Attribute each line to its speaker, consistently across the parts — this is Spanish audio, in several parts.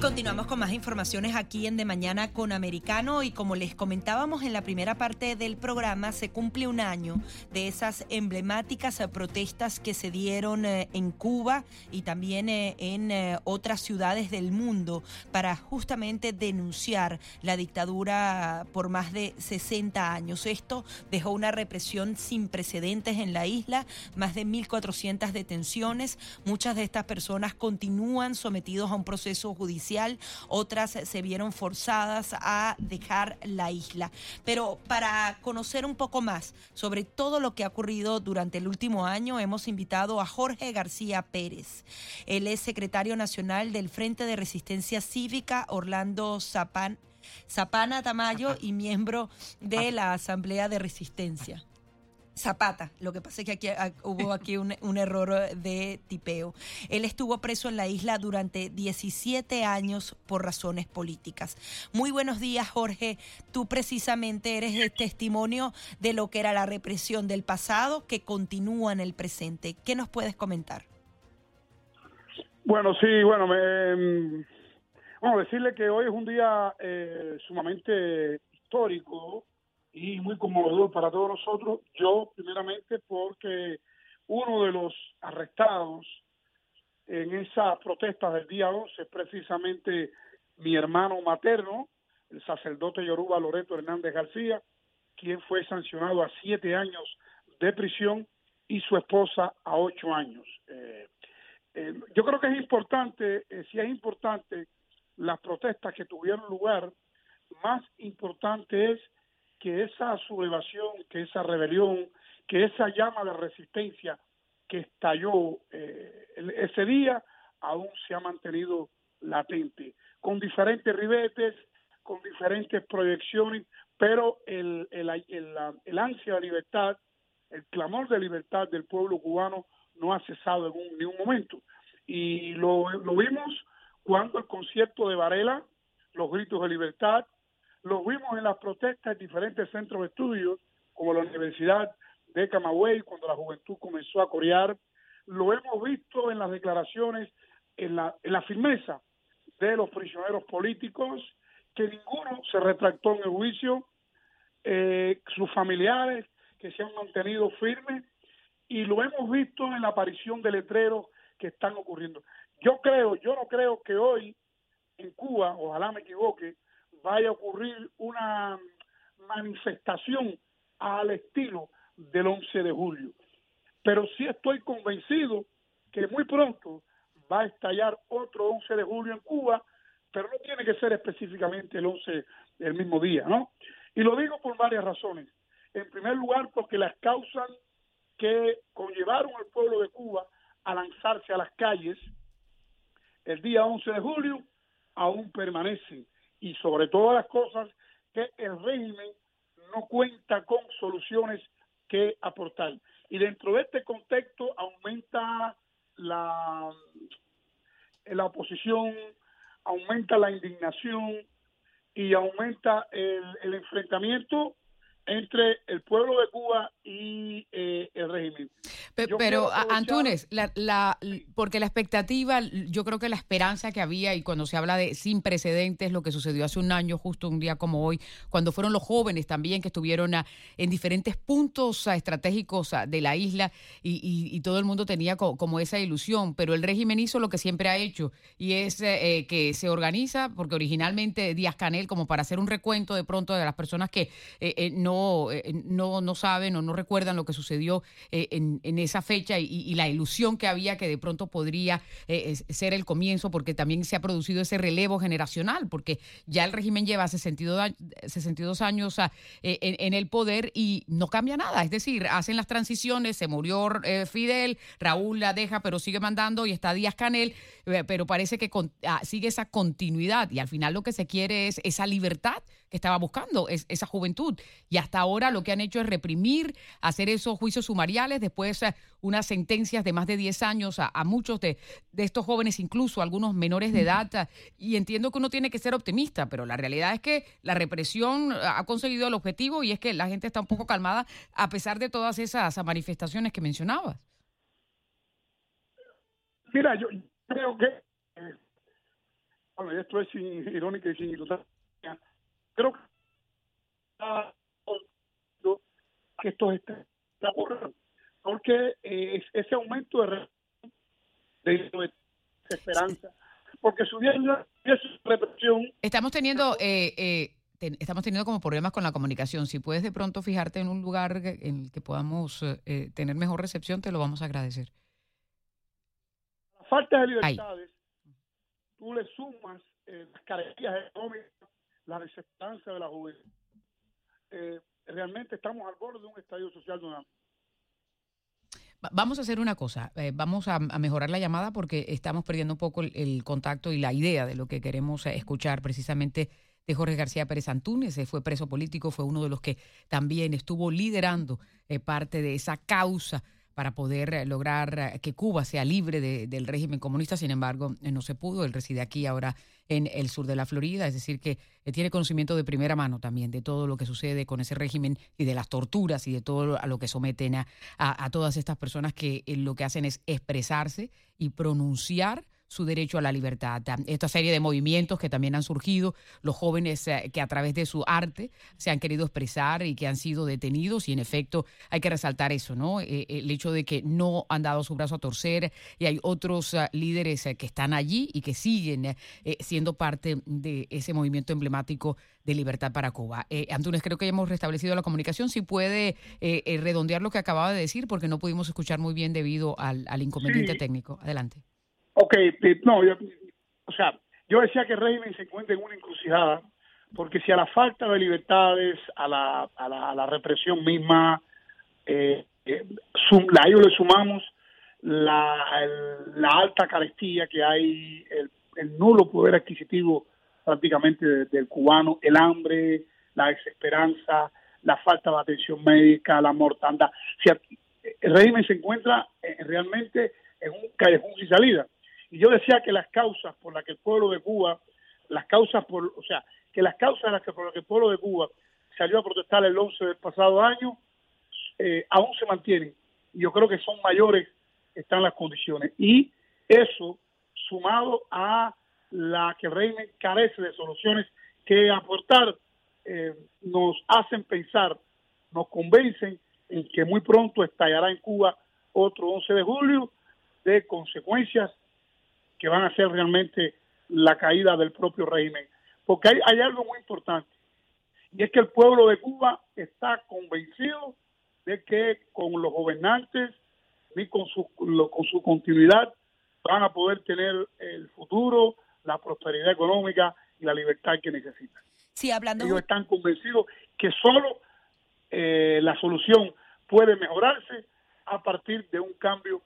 Speaker 1: Continuamos con más informaciones aquí en De Mañana con Americano y como les comentábamos en la primera parte del programa, se cumple un año de esas emblemáticas eh, protestas que se dieron eh, en Cuba y también eh, en otras ciudades del mundo para justamente denunciar la dictadura por más de 60 años. Esto dejó una represión sin precedentes en la isla, más de 1.400 detenciones. Muchas de estas personas continúan sometidos a un proceso judicial otras se vieron forzadas a dejar la isla. Pero para conocer un poco más sobre todo lo que ha ocurrido durante el último año, hemos invitado a Jorge García Pérez. Él es secretario nacional del Frente de Resistencia Cívica Orlando Zapana Tamayo y miembro de la Asamblea de Resistencia. Zapata. Lo que pasa es que aquí ah, hubo aquí un, error de tipeo. Él estuvo preso en la isla durante 17 años por razones políticas. Muy buenos días, Jorge. Tú precisamente eres el testimonio de lo que era la represión del pasado que continúa en el presente. ¿Qué nos puedes comentar?
Speaker 2: Bueno, sí, bueno, me, bueno decirle que hoy es un día eh, sumamente histórico y muy conmovedor para todos nosotros. Yo, primeramente, porque uno de los arrestados en esa protesta del día 11 es precisamente mi hermano materno, el sacerdote Yoruba Loreto Hernández García, quien fue sancionado a siete años de prisión y su esposa a ocho años. Eh, eh, yo creo que es importante, eh, si es importante, las protestas que tuvieron lugar, más importante es que esa sublevación, que esa rebelión, que esa llama de resistencia que estalló eh, ese día aún se ha mantenido latente, con diferentes ribetes, con diferentes proyecciones, pero el, el, el, ansia de libertad, el clamor de libertad del pueblo cubano no ha cesado en ningún momento. Y lo, lo vimos cuando el concierto de Varela, los gritos de libertad, lo vimos en las protestas en diferentes centros de estudios, como la Universidad de Camagüey, cuando la juventud comenzó a corear. Lo hemos visto en las declaraciones, en la, en la firmeza de los prisioneros políticos, que ninguno se retractó en el juicio, eh, sus familiares que se han mantenido firmes, y lo hemos visto en la aparición de letreros que están ocurriendo. Yo creo, yo no creo que hoy en Cuba, ojalá me equivoque, vaya a ocurrir una manifestación al estilo del 11 de julio. Pero sí estoy convencido que muy pronto va a estallar otro 11 de julio en Cuba, pero no tiene que ser específicamente el 11 del mismo día, ¿no? Y lo digo por varias razones. En primer lugar, porque las causas que conllevaron al pueblo de Cuba a lanzarse a las calles el día 11 de julio aún permanecen y sobre todas las cosas que el régimen no cuenta con soluciones que aportar. Y dentro de este contexto aumenta la, la oposición, aumenta la indignación y aumenta el, el enfrentamiento entre el pueblo de Cuba y eh, el régimen.
Speaker 3: Pero, Antunes, la, porque la expectativa, yo creo que la esperanza que había, y cuando se habla de sin precedentes, lo que sucedió hace un año, justo un día como hoy, cuando fueron los jóvenes también que estuvieron en diferentes puntos estratégicos de la isla y, todo el mundo tenía como esa ilusión, pero el régimen hizo lo que siempre ha hecho y es eh, que se organiza, porque originalmente Díaz Canel, como para hacer un recuento de pronto de las personas que eh, no eh, no, no, saben o no recuerdan lo que sucedió eh, en, esa fecha y, la ilusión que había que de pronto podría eh, ser el comienzo, porque también se ha producido ese relevo generacional, porque ya el régimen lleva 62, 62 años en, el poder y no cambia nada. Es decir, hacen las transiciones, se murió Fidel, Raúl la deja, pero sigue mandando y está Díaz Canel, pero parece que ah, sigue esa continuidad y al final lo que se quiere es esa libertad que estaba buscando, es, esa juventud. Y hasta ahora lo que han hecho es reprimir, hacer esos juicios sumariales, después eh, unas sentencias de más de 10 años a, muchos de, de, estos jóvenes, incluso algunos menores de edad. Y entiendo que uno tiene que ser optimista, pero la realidad es que la represión ha conseguido el objetivo y es que la gente está un poco calmada a pesar de todas esas manifestaciones que mencionabas.
Speaker 2: Mira, yo creo que, eh, bueno, esto es irónico y sin ilusión, creo que que esto está porque eh, ese aumento de, de, esperanza, porque su represión.
Speaker 3: Estamos teniendo eh, eh, estamos teniendo como problemas con la comunicación. Si puedes de pronto fijarte en un lugar en el que podamos eh, tener mejor recepción, te lo vamos a agradecer.
Speaker 2: La falta de libertades, tú le sumas las carencias económicas, la desesperanza de la juventud. Realmente estamos al borde de un estadio social donante.
Speaker 3: Vamos a hacer una cosa, eh, vamos a, mejorar la llamada porque estamos perdiendo un poco el, contacto y la idea de lo que queremos eh, escuchar precisamente de Jorge García Pérez Antúnez. fue preso político, fue uno de los que también estuvo liderando eh, parte de esa causa para poder eh, lograr eh, que Cuba sea libre del régimen comunista. Sin embargo, eh, no se pudo. Él reside aquí ahora en el sur de la Florida, es decir, que tiene conocimiento de primera mano también de todo lo que sucede con ese régimen y de las torturas y de todo a lo que someten a, a todas estas personas que lo que hacen es expresarse y pronunciar su derecho a la libertad. Esta serie de movimientos que también han surgido, los jóvenes eh, que a través de su arte se han querido expresar y que han sido detenidos y en efecto hay que resaltar eso, ¿no? Eh, el hecho de que no han dado su brazo a torcer y hay otros eh, líderes que están allí y que siguen siendo parte de ese movimiento emblemático de libertad para Cuba. Antunes, creo que ya hemos restablecido la comunicación. Si puede redondear lo que acababa de decir, porque no pudimos escuchar muy bien debido al, inconveniente técnico. Adelante.
Speaker 2: Ok, no, yo, o sea, yo decía que el régimen se encuentra en una encrucijada, porque si a la falta de libertades, a la, a la, represión misma, eh, eh a ello le sumamos la, la alta carestía que hay, el, nulo poder adquisitivo prácticamente del cubano, el hambre, la desesperanza, la falta de atención médica, la mortandad. Si el régimen se encuentra eh, realmente en un callejón sin salida. Y yo decía que las causas por las que el pueblo de Cuba, las causas por, o sea, que las causas las que, por las que el pueblo de Cuba salió a protestar el 11 del pasado año, eh, aún se mantienen. Y yo creo que son mayores, están las condiciones. Y eso, sumado a la que el carece de soluciones que aportar, eh, nos hacen pensar, nos convencen en que muy pronto estallará en Cuba otro 11 de julio de consecuencias que van a ser realmente la caída del propio régimen. Porque hay, hay algo muy importante, y es que el pueblo de Cuba está convencido de que con los gobernantes y con su, con su continuidad van a poder tener el futuro, la prosperidad económica y la libertad que necesitan.
Speaker 1: Sí, hablando...
Speaker 2: Ellos están convencidos que solo eh, la solución puede mejorarse a partir de un cambio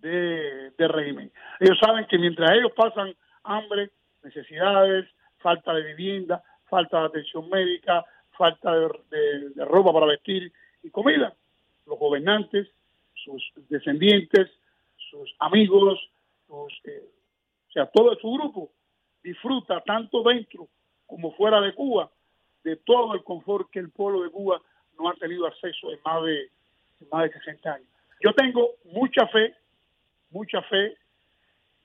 Speaker 2: de, régimen. Ellos saben que mientras ellos pasan hambre, necesidades, falta de vivienda, falta de atención médica, falta de, ropa para vestir y comida, los gobernantes, sus descendientes, sus amigos, eh, o sea, todo su grupo disfruta tanto dentro como fuera de Cuba de todo el confort que el pueblo de Cuba no ha tenido acceso en más de, en más de 60 años. Yo tengo mucha fe mucha fe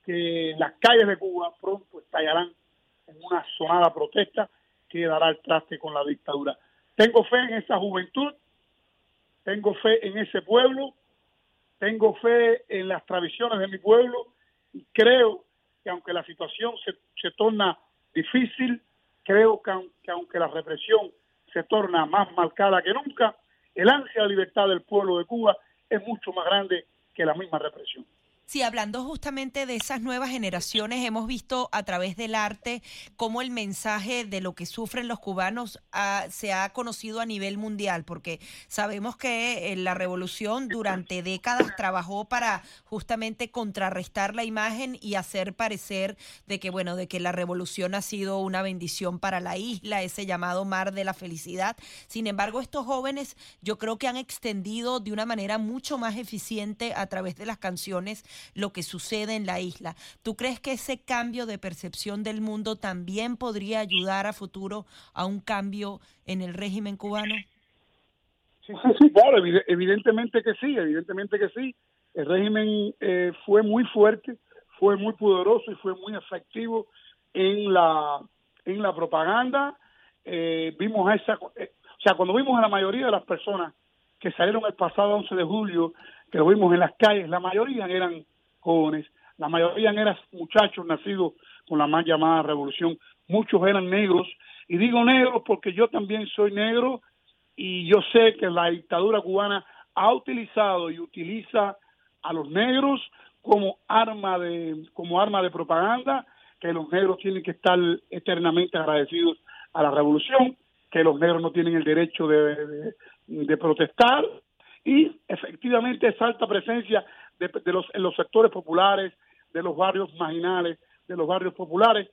Speaker 2: que las calles de Cuba pronto estallarán en una sonada protesta que dará el traste con la dictadura. Tengo fe en esa juventud, tengo fe en ese pueblo, tengo fe en las tradiciones de mi pueblo y creo que aunque la situación se, se torna difícil, creo que, que aunque la represión se torna más marcada que nunca, el ansia de libertad del pueblo de Cuba es mucho más grande que la misma represión.
Speaker 1: Sí, hablando justamente de esas nuevas generaciones, hemos visto a través del arte cómo el mensaje de lo que sufren los cubanos se ha conocido a nivel mundial, porque sabemos que eh, la revolución durante décadas trabajó para justamente contrarrestar la imagen y hacer parecer de que, bueno, de que la revolución ha sido una bendición para la isla, ese llamado mar de la felicidad. Sin embargo, estos jóvenes yo creo que han extendido de una manera mucho más eficiente a través de las canciones lo que sucede en la isla. ¿Tú crees que ese cambio de percepción del mundo también podría ayudar a futuro a un cambio en el régimen cubano?
Speaker 2: Sí, sí, sí, claro, evidentemente que sí, evidentemente que sí. El régimen eh, fue muy fuerte, fue muy poderoso y fue muy efectivo en la en la propaganda. Eh, vimos esa, eh, o sea, cuando vimos a la mayoría de las personas que salieron el pasado 11 de julio, que lo vimos en las calles, la mayoría eran jóvenes, la mayoría eran muchachos nacidos con la más llamada revolución, muchos eran negros, y digo negros porque yo también soy negro y yo sé que la dictadura cubana ha utilizado y utiliza a los negros como arma de como arma de propaganda que los negros tienen que estar eternamente agradecidos a la revolución que los negros no tienen el derecho de, de protestar y efectivamente esa alta presencia de, los, en los sectores populares, de los barrios marginales, de los barrios populares,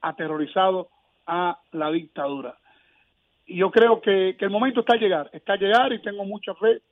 Speaker 2: aterrorizados a la dictadura. Y yo creo que, el momento está a llegar, está a llegar y tengo mucha fe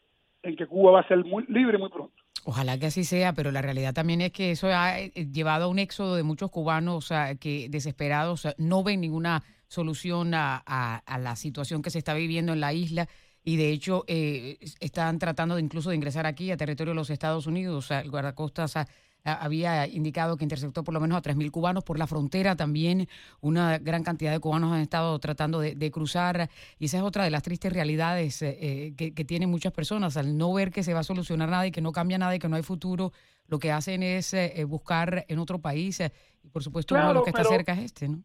Speaker 2: en que Cuba va a ser muy libre muy pronto.
Speaker 3: Ojalá que así sea, pero la realidad también es que eso ha eh, llevado a un éxodo de muchos cubanos que desesperados no ven ninguna solución a, la situación que se está viviendo en la isla y de hecho eh, están tratando de incluso de ingresar aquí a territorio de los Estados Unidos. O sea, el guardacostas había indicado que interceptó por lo menos a 3.000 cubanos por la frontera. También una gran cantidad de cubanos han estado tratando de, cruzar. Y esa es otra de las tristes realidades eh, eh, que, tienen muchas personas. Al no ver que se va a solucionar nada y que no cambia nada y que no hay futuro, lo que hacen es buscar en otro país. y por supuesto, uno de los que está cerca es este, ¿no?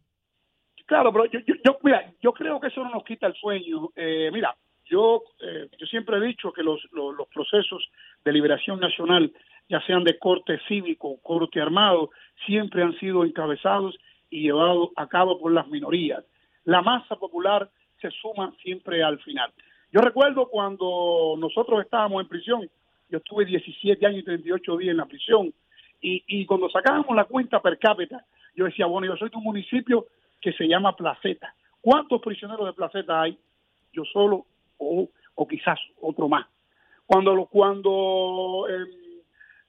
Speaker 2: Claro, pero yo, yo, mira, yo creo que eso no nos quita el sueño. mira, yo, eh, yo siempre he dicho que los, los, procesos de liberación nacional, ya sean de corte cívico o corte armado, siempre han sido encabezados y llevados a cabo por las minorías. La masa popular se suma siempre al final. Yo recuerdo cuando nosotros estábamos en prisión, yo estuve 17 años y 38 días en la prisión, y, y cuando sacábamos la cuenta per cápita, yo decía, bueno, yo soy de un municipio que se llama Placeta. ¿Cuántos prisioneros de Placeta hay? Yo solo o, quizás otro más. Cuando, cuando em,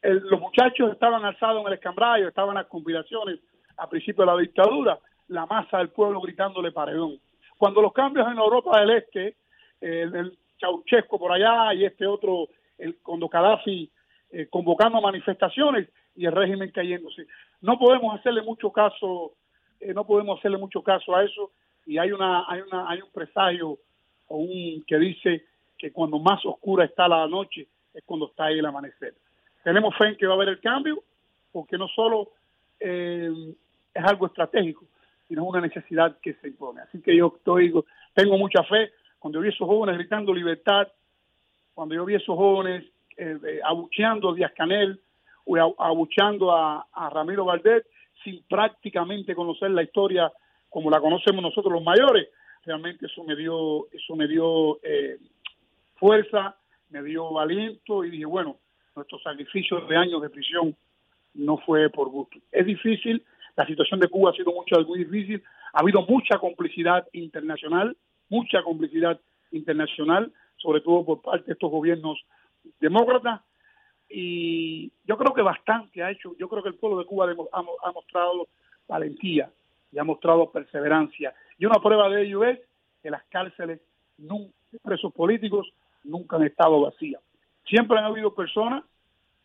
Speaker 2: los muchachos estaban alzados en el escambrayo, estaban las conspiraciones a principio de la dictadura, la masa del pueblo gritándole paredón. Cuando los cambios en Europa del Este, el, el Chauchesco por allá y este otro, el, cuando Gaddafi eh, convocando manifestaciones y el régimen cayéndose. No podemos hacerle mucho caso, eh, no podemos hacerle mucho caso a eso y hay una, hay una, hay un presagio un que dice que cuando más oscura está la noche es cuando está ahí el amanecer. Tenemos fe en que va a haber el cambio, porque no solo eh, es algo estratégico, sino una necesidad que se impone. Así que yo estoy, tengo mucha fe. Cuando yo vi a esos jóvenes gritando libertad, cuando yo vi a esos jóvenes eh, abucheando a Díaz Canel o abucheando a, a Ramiro Valdés, sin prácticamente conocer la historia como la conocemos nosotros los mayores, realmente eso me dio, eso me dio eh, fuerza, me dio aliento y dije, bueno, nuestro sacrificio de años de prisión no fue por gusto. Es difícil, la situación de Cuba ha sido mucho, muy difícil, ha habido mucha complicidad internacional, mucha complicidad internacional, sobre todo por parte de estos gobiernos demócratas, y yo creo que bastante ha hecho, yo creo que el pueblo de Cuba ha, ha mostrado valentía y ha mostrado perseverancia y una prueba de ello es que las cárceles de presos políticos nunca han estado vacías. Siempre han habido personas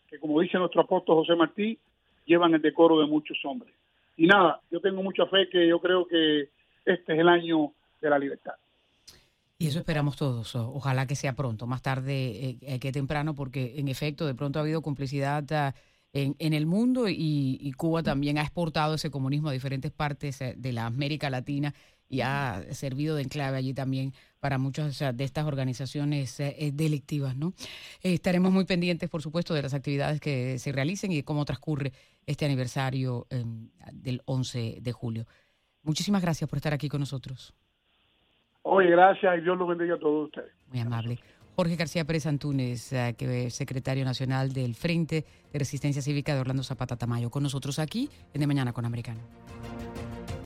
Speaker 2: que, como dice nuestro apóstol José Martí, llevan el decoro de muchos hombres. Y nada, yo tengo mucha fe que yo creo que este es el año de la libertad.
Speaker 3: Y eso esperamos todos. Ojalá que sea pronto, más tarde eh, que temprano, porque en efecto de pronto ha habido complicidad ah, en, en, el mundo y, y, Cuba también ha exportado ese comunismo a diferentes partes eh, de la América Latina y ha servido de enclave allí también para muchas de estas organizaciones eh, delictivas. ¿no? estaremos muy pendientes, por supuesto, de las actividades que se realicen y de cómo transcurre este aniversario em, del 11 de julio. Muchísimas gracias por estar aquí con nosotros.
Speaker 2: Oye, gracias y Dios lo bendiga a todos ustedes.
Speaker 3: Muy amable. Jorge García Pérez Antúnez, eh, que es secretario nacional del Frente de Resistencia Cívica de Orlando Zapata Tamayo, con nosotros aquí en De Mañana con Americano.